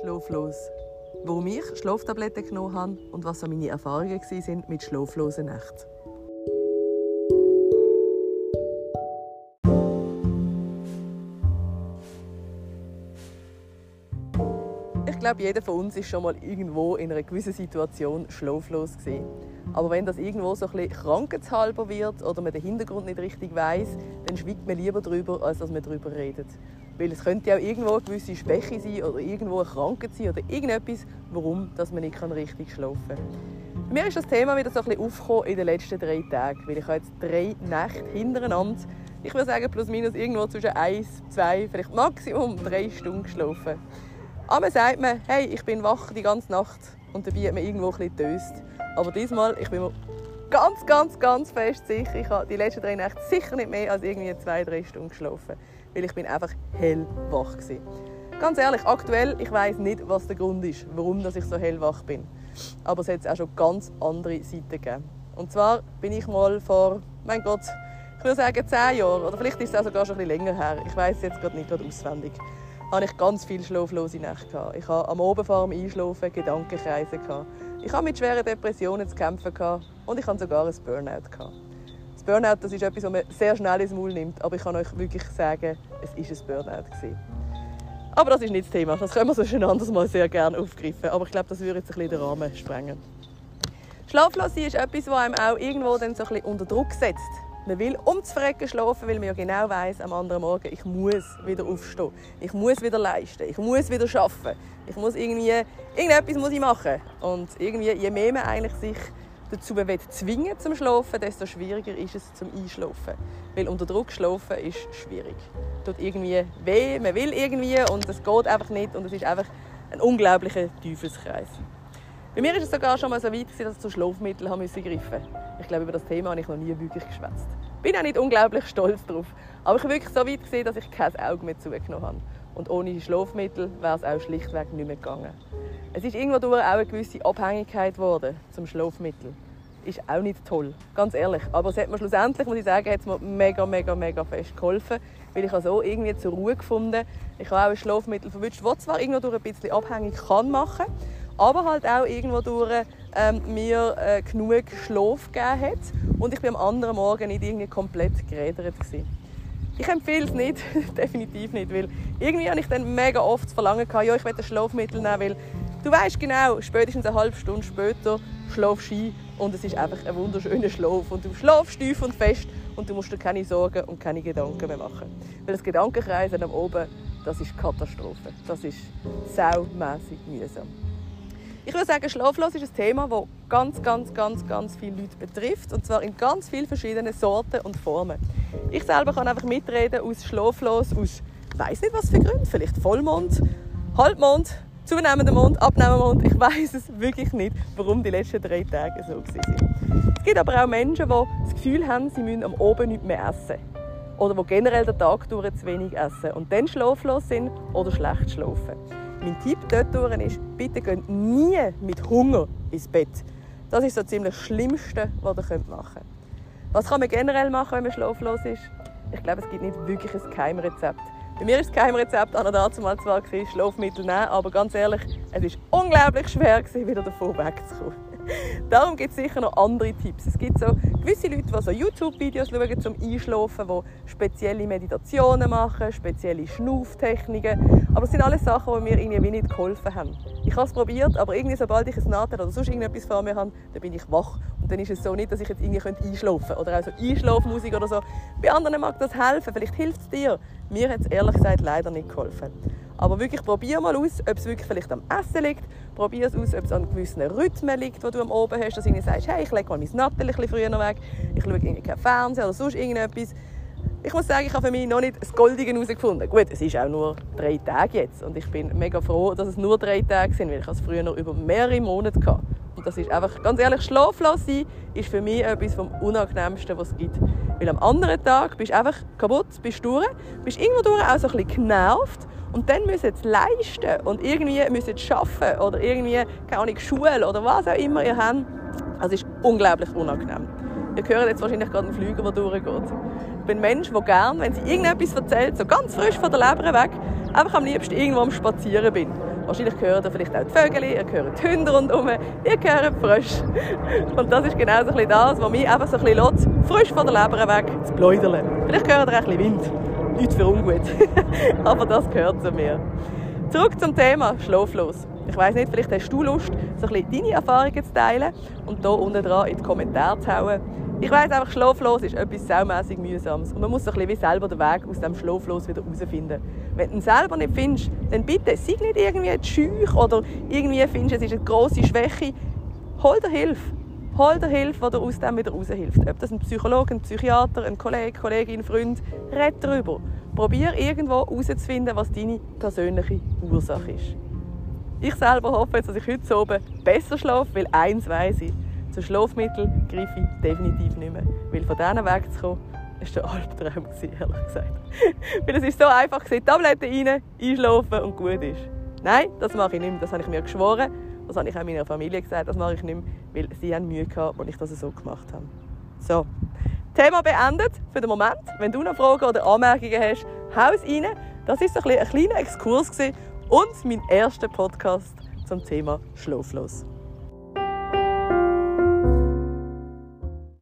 Schlaflos. Warum ich Schlaftabletten genommen habe und was so meine Erfahrungen waren mit schlaflosen Nächten. Ich glaube, jeder von uns ist schon mal irgendwo in einer gewissen Situation schlaflos gewesen. Aber wenn das irgendwo so ein krankheitshalber wird oder man den Hintergrund nicht richtig weiß, dann schweigt man lieber darüber, als dass man darüber redet. Weil es könnte auch irgendwo eine gewisse Schwäche sein oder irgendwo eine Krankheit sein oder irgendetwas, warum dass man nicht richtig schlafen kann. Mir ist das Thema wieder so ein bisschen aufgekommen in den letzten drei Tagen, weil ich habe jetzt drei Nächte hintereinander, ich würde sagen plus minus irgendwo zwischen eins, zwei, vielleicht maximum drei Stunden geschlafen. Aber sagt man, hey, ich bin wach die ganze Nacht und dabei hat man irgendwo ein bisschen getöst. Aber diesmal, ich bin mir ganz, ganz, ganz fest sicher, ich habe die letzten drei Nächte sicher nicht mehr als irgendwie zwei, drei Stunden geschlafen weil ich bin einfach hellwach war. Ganz ehrlich, aktuell, ich weiß nicht, was der Grund ist, warum ich so hellwach bin. Aber es hat auch schon ganz andere Seiten gegeben. Und zwar bin ich mal vor, mein Gott, ich würde sagen zehn Jahren, oder vielleicht ist es auch sogar schon ein länger her, ich weiß jetzt gerade nicht gerade auswendig, hatte ich ganz viele schlaflose Nächte. Gehabt. Ich hatte am Abend vor dem Einschlafen Gedankenkreise. Gehabt. Ich hatte mit schweren Depressionen zu kämpfen und ich hatte sogar ein Burnout. Gehabt. Burnout das ist etwas, was man sehr schnell ins Maul nimmt. Aber ich kann euch wirklich sagen, es war ein Burnout. Aber das ist nicht das Thema. Das können wir so ein anderes Mal sehr gerne aufgreifen. Aber ich glaube, das würde jetzt ein bisschen den Rahmen sprengen. Schlaflos ist etwas, das einem auch irgendwo dann so ein bisschen unter Druck setzt. Man will um zu verrecken schlafen, weil man ja genau weiß, am anderen Morgen, ich muss wieder aufstehen. Ich muss wieder leisten. Ich muss wieder arbeiten. Ich muss irgendwie, irgendetwas muss ich machen. Und irgendwie, je mehr man eigentlich sich dazu zwingen zum Schlafen, desto schwieriger ist es zum Einschlafen. Weil unter Druck schlafen ist schwierig. Tut irgendwie weh, man will irgendwie und es geht einfach nicht und es ist einfach ein unglaublicher Teufelskreis. Bei mir ist es sogar schon mal so weit, dass ich zu Schlafmitteln greifen. Ich glaube, über das Thema habe ich noch nie wirklich geschwätzt. Bin auch nicht unglaublich stolz darauf. Aber ich habe wirklich so weit gesehen, dass ich kein Auge mehr zugenommen habe. Und ohne Schlafmittel wäre es auch schlichtweg nicht mehr gegangen. Es ist irgendwo auch eine gewisse Abhängigkeit geworden zum Schlafmittel. Ist auch nicht toll, ganz ehrlich. Aber es hat mir schlussendlich, muss ich sagen, hat es mir mega, mega, mega fest geholfen. Weil ich so irgendwie zur Ruhe gefunden Ich habe auch ein Schlafmittel verwünscht, das zwar irgendwo ein bisschen abhängig kann machen aber halt auch irgendwo durch ähm, mir äh, genug Schlaf gegeben hat. Und ich bin am anderen Morgen nicht irgendwie komplett gerädert. Gewesen. Ich empfehle es nicht, definitiv nicht, weil irgendwie habe ich dann mega oft Verlangen gehabt, ja, ich will ein Schlafmittel nehmen, weil du weißt genau, spätestens eine halbe Stunde später schlafst du ein und es ist einfach ein wunderschöner Schlaf und du schlafst tief und fest und du musst dir keine Sorgen und keine Gedanken mehr machen. Weil das Gedankenkreisen am oben, das ist Katastrophe. Das ist saumässig mühsam. Ich würde sagen, schlaflos ist ein Thema, das ganz, ganz, ganz, ganz viele Leute betrifft. Und zwar in ganz vielen verschiedenen Sorten und Formen. Ich selber kann einfach mitreden aus schlaflos, aus weiß nicht was für Gründen. Vielleicht Vollmond, Halbmond, zunehmender Mond, abnehmender Mond. Ich weiß es wirklich nicht, warum die letzten drei Tage so waren. Es gibt aber auch Menschen, die das Gefühl haben, sie müssen am Oben nicht mehr essen. Oder die generell den Tag durch zu wenig essen und dann schlaflos sind oder schlecht schlafen. Mein Tipp dort ist, bitte geht nie mit Hunger ins Bett. Das ist so ziemlich das Schlimmste, was ihr machen könnt. Was kann man generell machen, wenn man schlaflos ist? Ich glaube, es gibt nicht wirklich ein Geheimrezept. Bei mir ist das Geheimrezept an dazu mal zwar Schlafmittel nehmen, aber ganz ehrlich, es ist unglaublich schwer wieder davon wegzukommen. Darum gibt es sicher noch andere Tipps. Es gibt so gewisse Leute, die so YouTube-Videos schauen zum Einschlafen, die spezielle Meditationen machen, spezielle Schnauftechniken. Aber es sind alles Sachen, die mir irgendwie nicht geholfen haben. Ich habe es probiert, aber irgendwie, sobald ich ein Nadel oder sonst irgendetwas vor mir habe, dann bin ich wach. Und dann ist es so nicht, dass ich jetzt irgendwie einschlafen könnte. Oder auch so Einschlafmusik oder so. Bei anderen mag das helfen, vielleicht hilft es dir. Mir hat es ehrlich gesagt leider nicht geholfen. Aber wirklich probier mal aus, ob es wirklich vielleicht am Essen liegt. Probier es aus, ob es an gewissen Rhythmen liegt, die du am Oben hast. Dass du sagst, hey, ich lege mal mein Nattel bisschen früher weg. Ich schaue irgendwie keinen Fernseher oder sonst irgendetwas. Ich muss sagen, ich habe für mich noch nicht das Goldige herausgefunden. Gut, es ist auch nur drei Tage jetzt. Und ich bin mega froh, dass es nur drei Tage sind, weil ich es früher noch über mehrere Monate hatte. Und das ist einfach, ganz ehrlich, schlaflos sein ist für mich etwas vom Unangenehmsten, was es gibt. Weil am anderen Tag bist du einfach kaputt, bist durch, bist irgendwo durch auch so ein bisschen genervt und dann müssen sie leisten und irgendwie müssen sie arbeiten oder irgendwie, keine Ahnung, Schule oder was auch immer ihr habt. Also ist unglaublich unangenehm. Ihr hört jetzt wahrscheinlich gerade einen Flüger, der durchgeht. Ich bin ein Mensch, der gerne, wenn sie irgendetwas erzählt, so ganz frisch von der Leber weg, einfach am liebsten irgendwo am Spazieren bin. Wahrscheinlich hört ihr vielleicht auch die Vögel, ihr hört die Hunde rundherum, ihr hört frisch. Und das ist genau so das, was mich einfach so ein bisschen lässt, frisch von der Leber weg zu pläudern. Vielleicht hört ihr auch ein Wind. Nichts für ungut. Aber das gehört zu mir. Zurück zum Thema Schlaflos. Ich weiß nicht, vielleicht hast du Lust, so ein bisschen deine Erfahrungen zu teilen und hier unten dran in die Kommentare zu hauen. Ich weiß einfach, schlaflos ist etwas saumässig mühsames und man muss bisschen wie selber den Weg aus dem Schlaflos wieder herausfinden. Wenn du ihn selber nicht findest, dann bitte, sei nicht irgendwie schüch oder irgendwie findest, es ist eine grosse Schwäche. Hol dir Hilfe. Hol dir Hilfe, die dir aus dem wieder raushilft. Ob das ein Psychologe, ein Psychiater, ein Kollege, Kollegin, Freund, red darüber. Probier irgendwo herauszufinden, was deine persönliche Ursache ist. Ich selber hoffe jetzt, dass ich heute oben besser schlafe, weil eins weiß ich, zu Schlafmittel greife ich definitiv nicht mehr. Weil von diesen wegzukommen, war der Albtraum, ehrlich gesagt. weil es ist so einfach, Tabletten rein, einschlafen und gut ist. Nein, das mache ich nicht mehr. Das habe ich mir geschworen. Das habe ich auch meiner Familie gesagt. Das mache ich nicht mehr, weil sie haben Mühe gehabt, als ich das so gemacht habe. So, Thema beendet für den Moment. Wenn du noch Fragen oder Anmerkungen hast, hau es rein. Das war so ein kleiner Exkurs und mein erster Podcast zum Thema Schlaflos.